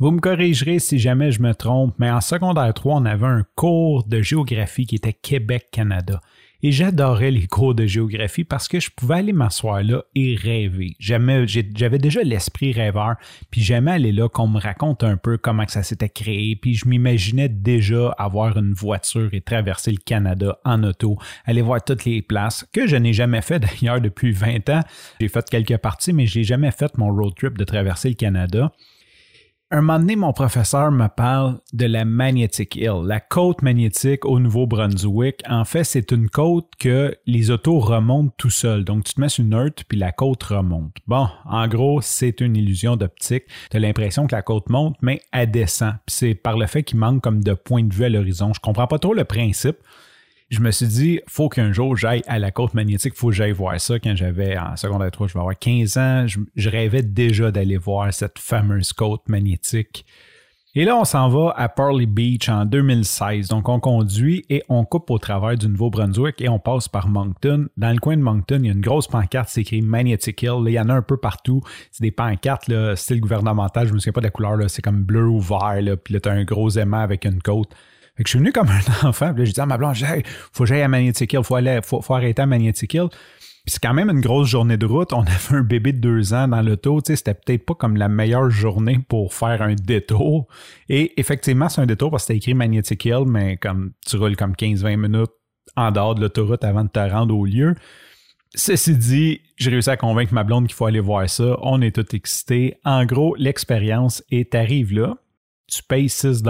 Vous me corrigerez si jamais je me trompe, mais en secondaire 3, on avait un cours de géographie qui était Québec-Canada. Et j'adorais les cours de géographie parce que je pouvais aller m'asseoir là et rêver. J'avais déjà l'esprit rêveur, puis j'aimais aller là qu'on me raconte un peu comment ça s'était créé, puis je m'imaginais déjà avoir une voiture et traverser le Canada en auto, aller voir toutes les places, que je n'ai jamais fait d'ailleurs depuis 20 ans. J'ai fait quelques parties, mais j'ai jamais fait mon road trip de traverser le Canada. Un moment donné, mon professeur me parle de la Magnetic Hill, la côte magnétique au Nouveau-Brunswick. En fait, c'est une côte que les autos remontent tout seuls. Donc, tu te mets sur une heure, puis la côte remonte. Bon, en gros, c'est une illusion d'optique. Tu as l'impression que la côte monte, mais elle descend. c'est par le fait qu'il manque comme de point de vue à l'horizon. Je comprends pas trop le principe je me suis dit, faut qu'un jour j'aille à la côte magnétique, faut que j'aille voir ça. Quand j'avais en secondaire 3, je vais avoir 15 ans, je, rêvais déjà d'aller voir cette fameuse côte magnétique. Et là, on s'en va à Pearly Beach en 2016. Donc, on conduit et on coupe au travers du Nouveau-Brunswick et on passe par Moncton. Dans le coin de Moncton, il y a une grosse pancarte, c'est écrit Magnetic Hill. il y en a un peu partout. C'est des pancartes, là, style gouvernemental. Je me souviens pas de la couleur, c'est comme bleu ou vert. Là, puis là, tu as un gros aimant avec une côte. Je suis venu comme un enfant. Puis là, j'ai dit à ma blonde, hey, faut que j'aille à Magnetic Hill, faut, aller, faut, arrêter à Magnetic Hill. C'est quand même une grosse journée de route. On avait un bébé de deux ans dans l'auto. C'était peut-être pas comme la meilleure journée pour faire un détour. Et effectivement, c'est un détour parce que c'était écrit Magnetic Hill, mais comme tu roules comme 15-20 minutes en dehors de l'autoroute avant de te rendre au lieu. Ceci dit, j'ai réussi à convaincre ma blonde qu'il faut aller voir ça. On est tous excités. En gros, l'expérience est arrive là. Tu payes 6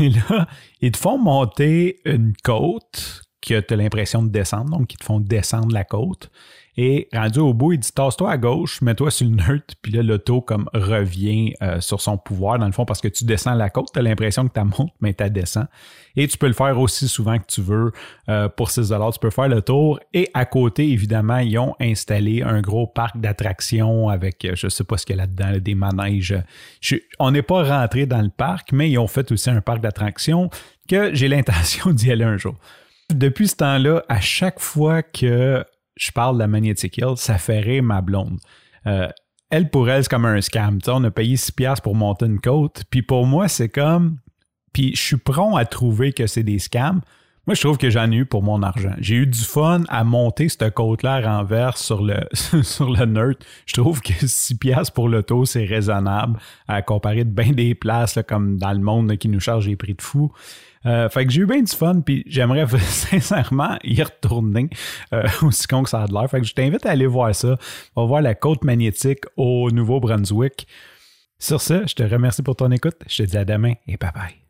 et là, ils te font monter une côte que tu l'impression de descendre, donc ils te font descendre la côte. Et rendu au bout, il dit tasse-toi à gauche, mets-toi sur le neutre, puis là, l'auto comme revient euh, sur son pouvoir, dans le fond, parce que tu descends la côte, tu as l'impression que tu montes, mais tu descends. Et tu peux le faire aussi souvent que tu veux euh, pour 6 Tu peux faire le tour. Et à côté, évidemment, ils ont installé un gros parc d'attractions avec, euh, je sais pas ce qu'il y a là-dedans, des manèges. on n'est pas rentré dans le parc, mais ils ont fait aussi un parc d'attractions que j'ai l'intention d'y aller un jour. Depuis ce temps-là, à chaque fois que je parle de la Magnetic Hill, ça fait rire ma blonde. Euh, elle, pour elle, c'est comme un scam. on a payé 6$ pour monter une côte. Puis pour moi, c'est comme. Puis je suis prompt à trouver que c'est des scams. Moi, je trouve que j'en ai eu pour mon argent. J'ai eu du fun à monter cette côte-là à renvers sur le, sur le nerd. Je trouve que 6$ pour l'auto, c'est raisonnable à comparer de bien des places comme dans le monde qui nous charge des prix de fou. Euh, fait que j'ai eu bien du fun, puis j'aimerais sincèrement y retourner euh, aussi con que ça a de l'air. Fait que je t'invite à aller voir ça. On va voir la côte magnétique au Nouveau-Brunswick. Sur ce, je te remercie pour ton écoute. Je te dis à demain et bye bye.